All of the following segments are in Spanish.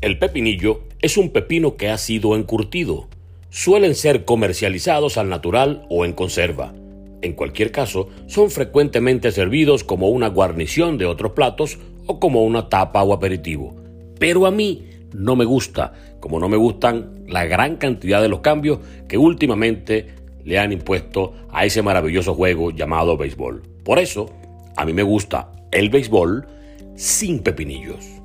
El pepinillo es un pepino que ha sido encurtido. Suelen ser comercializados al natural o en conserva. En cualquier caso, son frecuentemente servidos como una guarnición de otros platos o como una tapa o aperitivo. Pero a mí no me gusta, como no me gustan la gran cantidad de los cambios que últimamente le han impuesto a ese maravilloso juego llamado béisbol. Por eso, a mí me gusta el béisbol sin pepinillos.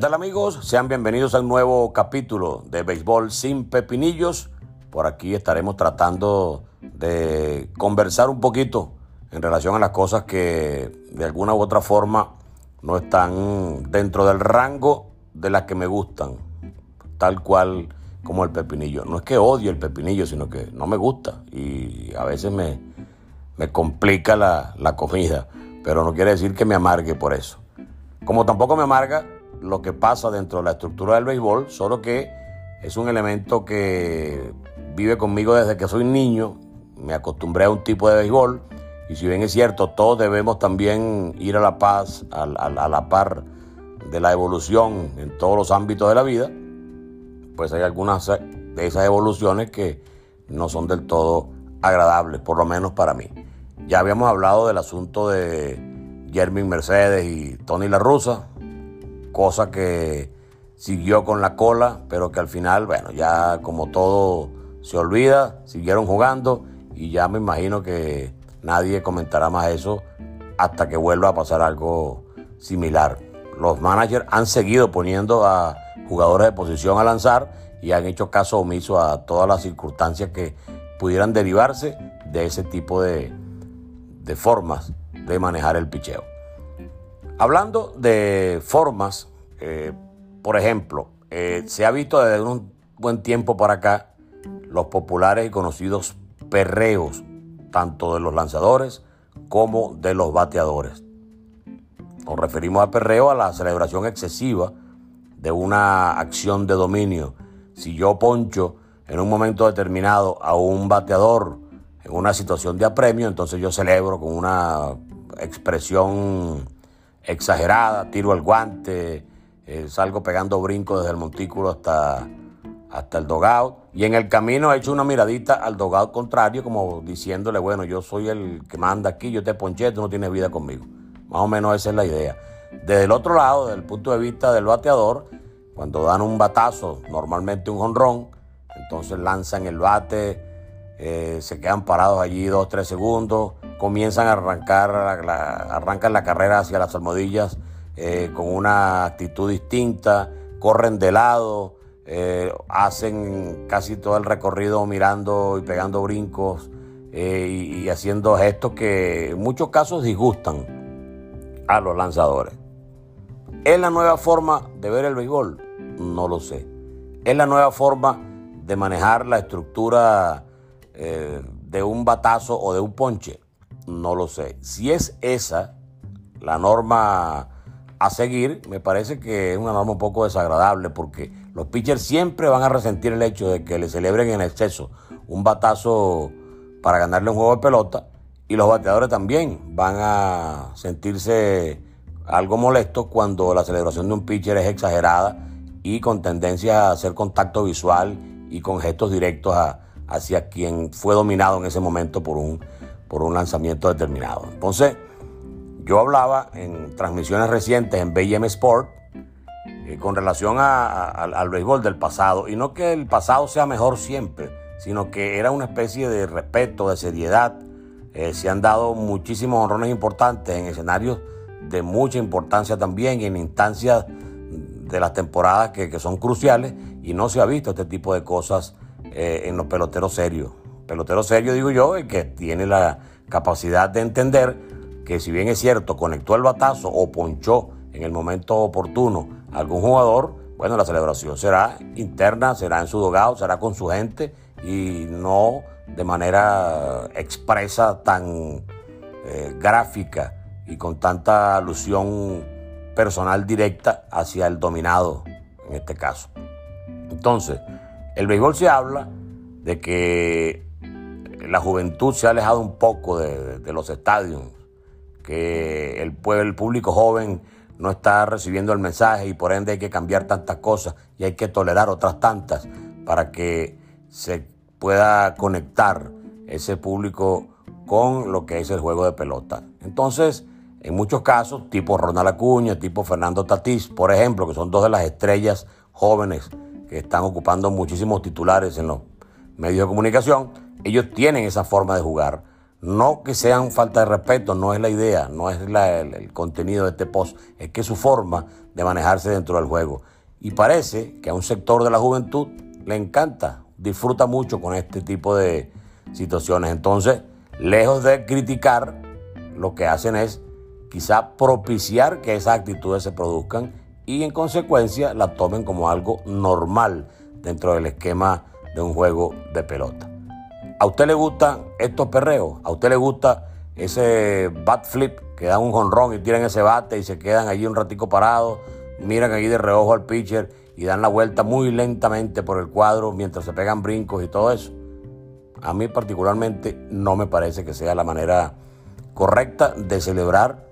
Tal amigos? Sean bienvenidos a un nuevo capítulo de Béisbol sin Pepinillos. Por aquí estaremos tratando de conversar un poquito en relación a las cosas que de alguna u otra forma no están dentro del rango de las que me gustan, tal cual como el pepinillo. No es que odie el pepinillo, sino que no me gusta y a veces me, me complica la, la comida, pero no quiere decir que me amargue por eso. Como tampoco me amarga lo que pasa dentro de la estructura del béisbol, solo que es un elemento que vive conmigo desde que soy niño, me acostumbré a un tipo de béisbol. Y si bien es cierto, todos debemos también ir a la paz, a, a la par de la evolución en todos los ámbitos de la vida, pues hay algunas de esas evoluciones que no son del todo agradables, por lo menos para mí. Ya habíamos hablado del asunto de Jermin Mercedes y Tony La Russa, cosa que siguió con la cola, pero que al final, bueno, ya como todo se olvida, siguieron jugando y ya me imagino que nadie comentará más eso hasta que vuelva a pasar algo similar. Los managers han seguido poniendo a jugadores de posición a lanzar y han hecho caso omiso a todas las circunstancias que pudieran derivarse de ese tipo de, de formas de manejar el picheo. Hablando de formas, eh, por ejemplo, eh, se ha visto desde un buen tiempo para acá los populares y conocidos perreos, tanto de los lanzadores como de los bateadores. Nos referimos al perreo a la celebración excesiva de una acción de dominio. Si yo poncho en un momento determinado a un bateador en una situación de apremio, entonces yo celebro con una expresión exagerada, tiro el guante, eh, salgo pegando brincos desde el montículo hasta, hasta el dogout. Y en el camino he hecho una miradita al dogout contrario, como diciéndole, bueno, yo soy el que manda aquí, yo te ponché, tú no tienes vida conmigo. Más o menos esa es la idea. Desde el otro lado, desde el punto de vista del bateador, cuando dan un batazo, normalmente un jonrón, entonces lanzan el bate, eh, se quedan parados allí dos, tres segundos, comienzan a arrancar, arrancan la carrera hacia las almohadillas eh, con una actitud distinta, corren de lado, eh, hacen casi todo el recorrido mirando y pegando brincos y, y haciendo gestos que en muchos casos disgustan a los lanzadores. ¿Es la nueva forma de ver el béisbol? No lo sé. ¿Es la nueva forma de manejar la estructura de un batazo o de un ponche? No lo sé. Si es esa la norma a seguir, me parece que es una norma un poco desagradable porque los pitchers siempre van a resentir el hecho de que le celebren en exceso un batazo para ganarle un juego de pelota y los bateadores también van a sentirse algo molesto cuando la celebración de un pitcher es exagerada y con tendencia a hacer contacto visual y con gestos directos hacia quien fue dominado en ese momento por un, por un lanzamiento determinado. Entonces, yo hablaba en transmisiones recientes en BM Sport eh, con relación al béisbol del pasado, y no que el pasado sea mejor siempre, sino que era una especie de respeto, de seriedad. Eh, se han dado muchísimos honrones importantes en escenarios de mucha importancia también y en instancias de las temporadas que, son cruciales y no se ha visto este tipo de cosas eh, en los peloteros serios. Pelotero serio, digo yo, el que tiene la capacidad de entender que si bien es cierto, conectó el batazo o ponchó en el momento oportuno a algún jugador, bueno, la celebración será interna, será en su dogado, será con su gente y no de manera expresa tan eh, gráfica y con tanta alusión personal directa hacia el dominado en este caso. Entonces, el béisbol se habla de que la juventud se ha alejado un poco de, los estadios, que el, el público joven no está recibiendo el mensaje y por ende hay que cambiar tantas cosas y hay que tolerar otras tantas para que se pueda conectar ese público con lo que es el juego de pelota. Entonces, en muchos casos, tipo Ronald Acuña, tipo Fernando Tatís, por ejemplo, que son dos de las estrellas jóvenes que están ocupando muchísimos titulares en los medios de comunicación, ellos tienen esa forma de jugar. No que sean falta de respeto, no es la idea, no es el, contenido de este post, es que su forma de manejarse dentro del juego. Y parece que a un sector de la juventud le encanta, disfruta mucho con este tipo de situaciones. Entonces, lejos de criticar, lo que hacen es quizá propiciar que esas actitudes se produzcan y en consecuencia la tomen como algo normal dentro del esquema de un juego de pelota. ¿A usted le gustan estos perreos? ¿A usted le gusta ese bat flip que dan un jonrón y tiran ese bate y se quedan allí un ratico parados, miran allí de reojo al pitcher y dan la vuelta muy lentamente por el cuadro mientras se pegan brincos y todo eso? A mí particularmente no me parece que sea la manera correcta de celebrar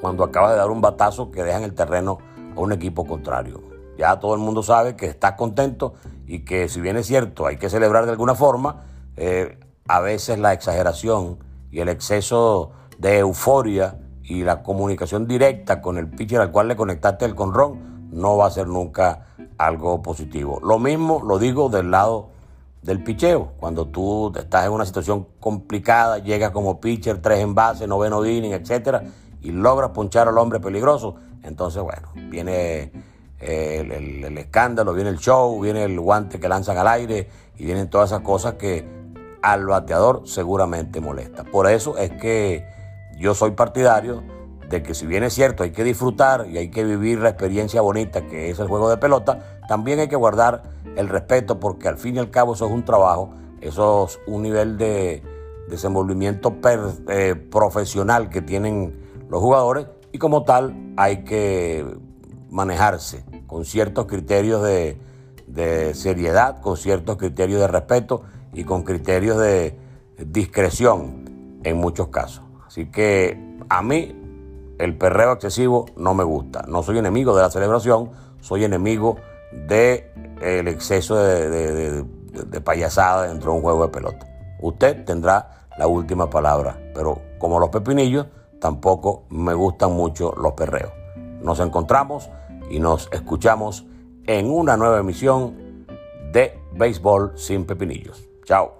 cuando acaba de dar un batazo que deja en el terreno un equipo contrario. Ya todo el mundo sabe que está contento y que si bien es cierto hay que celebrar de alguna forma, eh, a veces la exageración y el exceso de euforia y la comunicación directa con el pitcher al cual le conectaste el conrón no va a ser nunca algo positivo. Lo mismo lo digo del lado del picheo. Cuando tú estás en una situación complicada, llegas como pitcher, tres en base, noveno inning, etcétera, y logras punchar al hombre peligroso, entonces, bueno, viene eh, el, escándalo, viene el show, viene el guante que lanzan al aire y vienen todas esas cosas que al bateador seguramente molesta. Por eso es que yo soy partidario de que si bien es cierto hay que disfrutar y hay que vivir la experiencia bonita que es el juego de pelota, también hay que guardar el respeto porque al fin y al cabo eso es un trabajo, eso es un nivel de desenvolvimiento eh, profesional que tienen los jugadores y como tal hay que manejarse con ciertos criterios de, seriedad, con ciertos criterios de respeto y con criterios de discreción en muchos casos. Así que a mí el perreo excesivo no me gusta. No soy enemigo de la celebración, soy enemigo del el exceso de, de, payasada dentro de un juego de pelota. Usted tendrá la última palabra, pero como los pepinillos, tampoco me gustan mucho los perreos. Nos encontramos y nos escuchamos en una nueva emisión de Béisbol sin Pepinillos. Chao.